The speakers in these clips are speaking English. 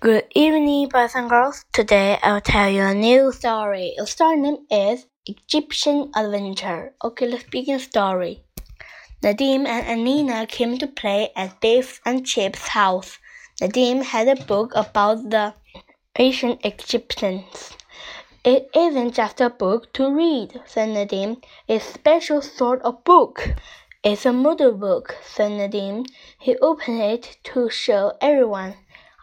Good evening, boys and girls. Today I'll tell you a new story. The story name is Egyptian Adventure. Okay, let's begin the story. Nadim and Anneena came to play at Biff and Chip's house. Nadim had a book about the ancient Egyptians. It isn't just a book to read, said Nadim. It's a special sort of book. It's a model book, said Nadim. He opened it to show everyone.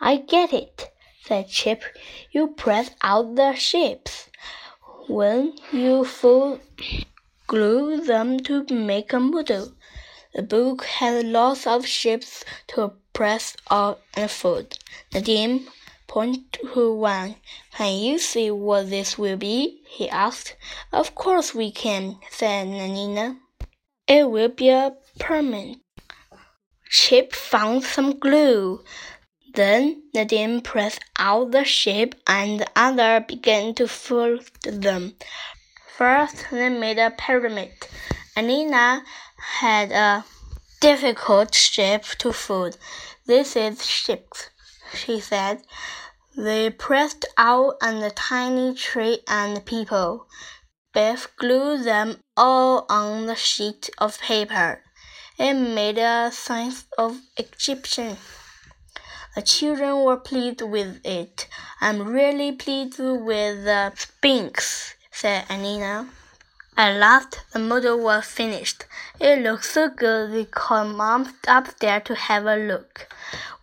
I get it, said Chip. You press out the shapes. When you full glue them to make a model. The book has lots of shapes to press out and fold. Nadim pointed to one. Can you see what this will be? he asked. Of course we can, said Nanina. It will be a pyramid. Chip found some glue. Then Nadim pressed out the shape and the other began to fold them. First, they made a pyramid. Anneena had a difficult shape to fold. This is six, she said. They pressed out a tiny tree and people. Biff glued them all on the sheet of paper. It made a sign of Egyptian. The children were pleased with it. I'm really pleased with the Sphinx, said Anneena. At last, the model was finished. It looked so good they called Mom upstairs to have a look.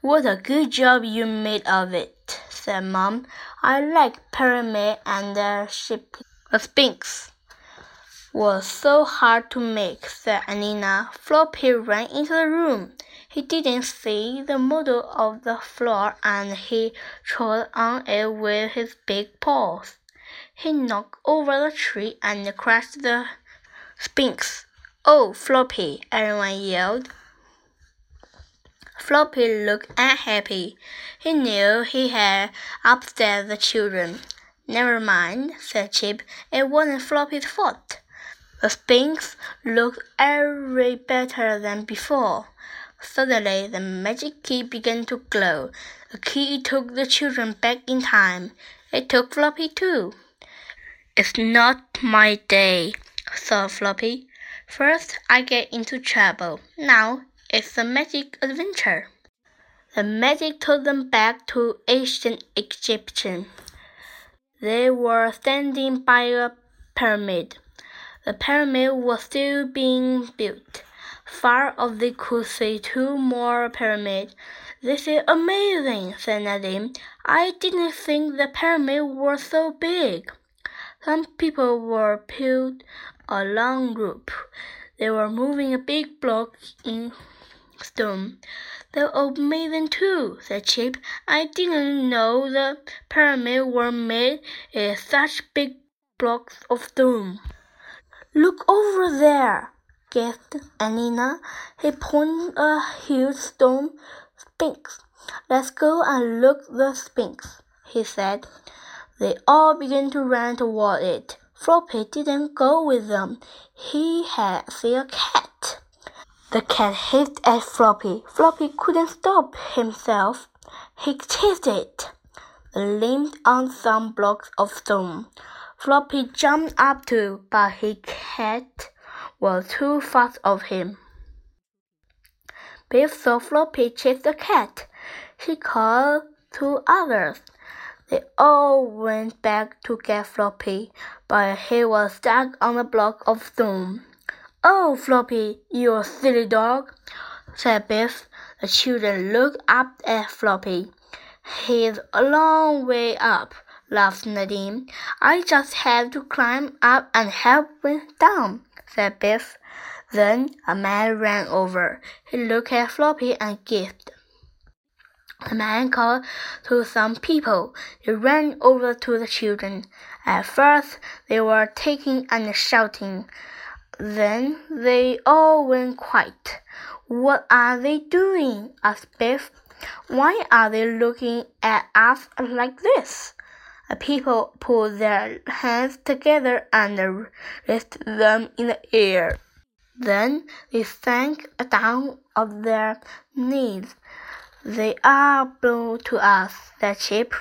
What a good job you made of it, said Mom. I like pyramid and the ship, the Sphinx was so hard to make, said Anneena. Floppy ran into the room. He didn't see the model of the floor and he trod on it with his big paws. He knocked over the tree and crushed the Sphinx. Oh, Floppy! everyone yelled. Floppy looked unhappy. He knew he had upset the children. Never mind, said Chip. It wasn't Floppy's fault. The Sphinx looked every better than before. Suddenly, the magic key began to glow. The key took the children back in time. It took Floppy too. It's not my day, thought Floppy. First, I get into trouble. Now, it's a magic adventure. The magic took them back to ancient Egyptian. They were standing by a pyramid. The pyramid was still being built. Far off they could see two more pyramids. This is amazing, said Nadim. I didn't think the pyramid was so big. Some people were pulled a long group. They were moving a big block in stone. They're amazing too, said Chip. I didn't know the pyramids were made in such big blocks of stone. Look over there, gasped Anneena. He pointed a huge stone sphinx. Let's go and look the sphinx, he said. They all began to run toward it. Floppy didn't go with them. He had seen a cat. The cat hissed at Floppy. Floppy couldn't stop himself. He chased it. It leaned on some blocks of stone. Floppy jumped up too, but his cat was too fast of him. Biff saw Floppy chase the cat. He called to others. They all went back to get Floppy, but he was stuck on a block of stone. Oh, Floppy, you silly dog, said Biff. The children looked up at Floppy. He's a long way up, laughed Nadim. I just have to climb up and help him down said Biff. Then a man ran over. He looked at Floppy and gasped. The man called to some people. They ran over to the children. At first, they were taking and shouting. Then they all went quiet. What are they doing? asked Biff. Why are they looking at us like this? The people put their hands together and raised them in the air. Then they sank down on their knees. They are blue to us, said Chip.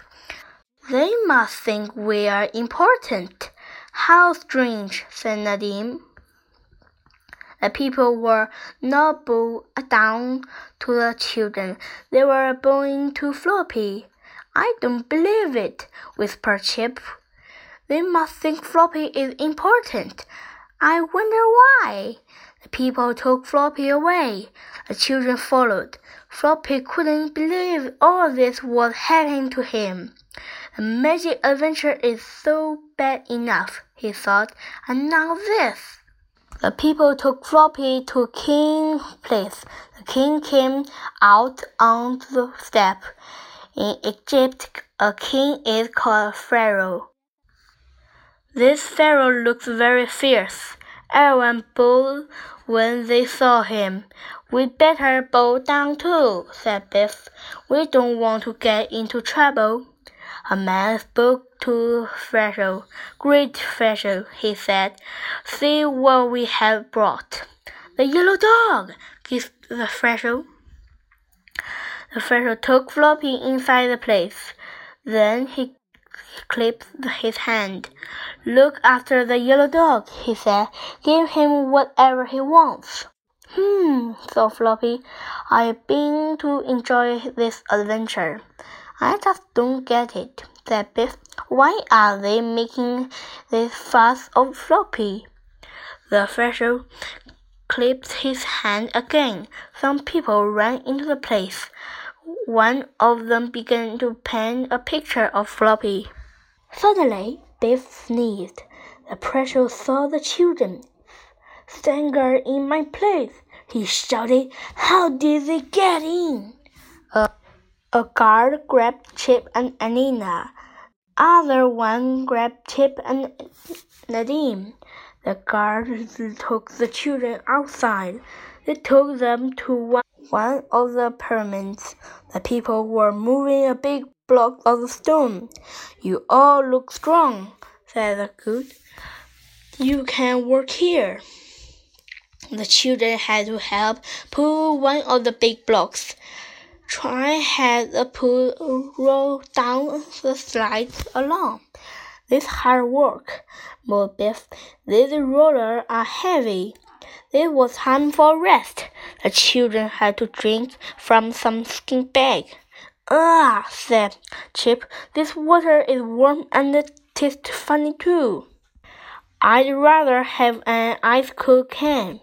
They must think we are important. How strange, said Nadim. The people were not bowing down to the children. They were bowing to Floppy. I don't believe it, whispered Chip. They must think Floppy is important. I wonder why. The people took Floppy away. The children followed. Floppy couldn't believe all this was happening to him. The magic adventure is so bad enough, he thought, and now this. The people took Floppy to King's place. The king came out on the step. In Egypt, a king is called Pharaoh. This Pharaoh looks very fierce. Everyone bowed when they saw him. We'd better bow down too, said Biff. We don't want to get into trouble. A man spoke to Pharaoh. Great Pharaoh, he said, see what we have brought. The yellow dog, gasped the Pharaoh. The Pharaoh took Floppy inside the place. Then he clapped his hand. Look after the yellow dog, he said. Give him whatever he wants. Hmm, thought Floppy. I've been to enjoy this adventure. I just don't get it, said Biff. Why are they making this fuss of Floppy? The Pharaoh clapped his hand again. Some people ran into the place. One of them began to paint a picture of Floppy. Suddenly, Biff sneezed. The Pharaoh saw the children. Stand guard in my place, he shouted. How did they get in? A guard grabbed Chip and Anneena. Other one grabbed Chip and Nadim. The guards took the children outside. They took them to one, one of the pyramids. The people were moving a big block of stone. You all look strong, said the guard. You can work here. The children had to help pull one of the big blocks. Try had the pull roll down the slides along. This hard work, moaned Biff. These rollers are heavy. It was time for rest. The children had to drink from some skin bag. Ah, said Chip, this water is warm and it tastes funny too. I'd rather have an ice cold can.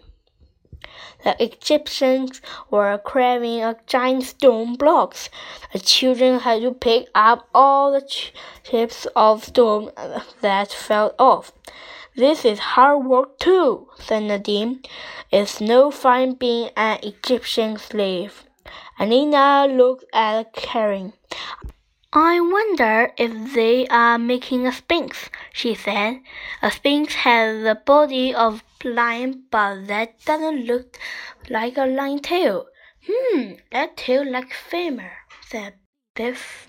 The Egyptians were carving a giant stone blocks. The children had to pick up all the chips of stone that fell off. This is hard work too, said Nadim. It's no fun being an Egyptian slave. Anneena looked at Karen. I wonder if they are making a sphinx, she said. A sphinx has the body of lion, but that doesn't look like a lion tail. Hmm, that tail like femur, said Biff.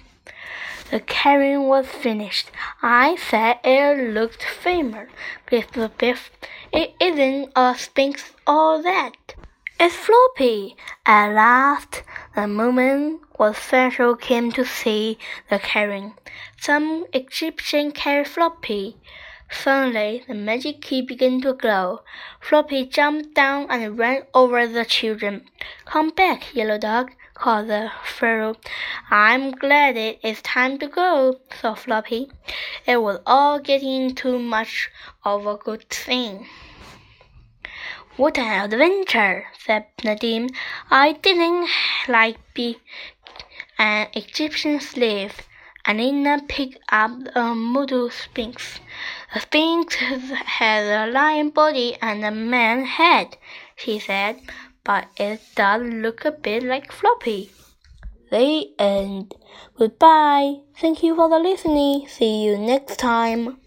The carrying was finished. I said it looked famous. Biff the Biff. It isn't a sphinx or that. It's Floppy. At last, the moment was Pharaoh came to see the carrying. Some Egyptian carried Floppy. Suddenly, the magic key began to glow. Floppy jumped down and ran over the children. Come back, Yellow Dog, called the Pharaoh. I'm glad it is time to go, thought Floppy. It was all getting too much of a good thing. What an adventure, said Nadim. I didn't like be an Egyptian slave. Anneena picked up a model sphinx. The sphinx has a lion body and a man head, she said, but it does look a bit like Floppy. The end. Goodbye. Thank you for the listening. See you next time.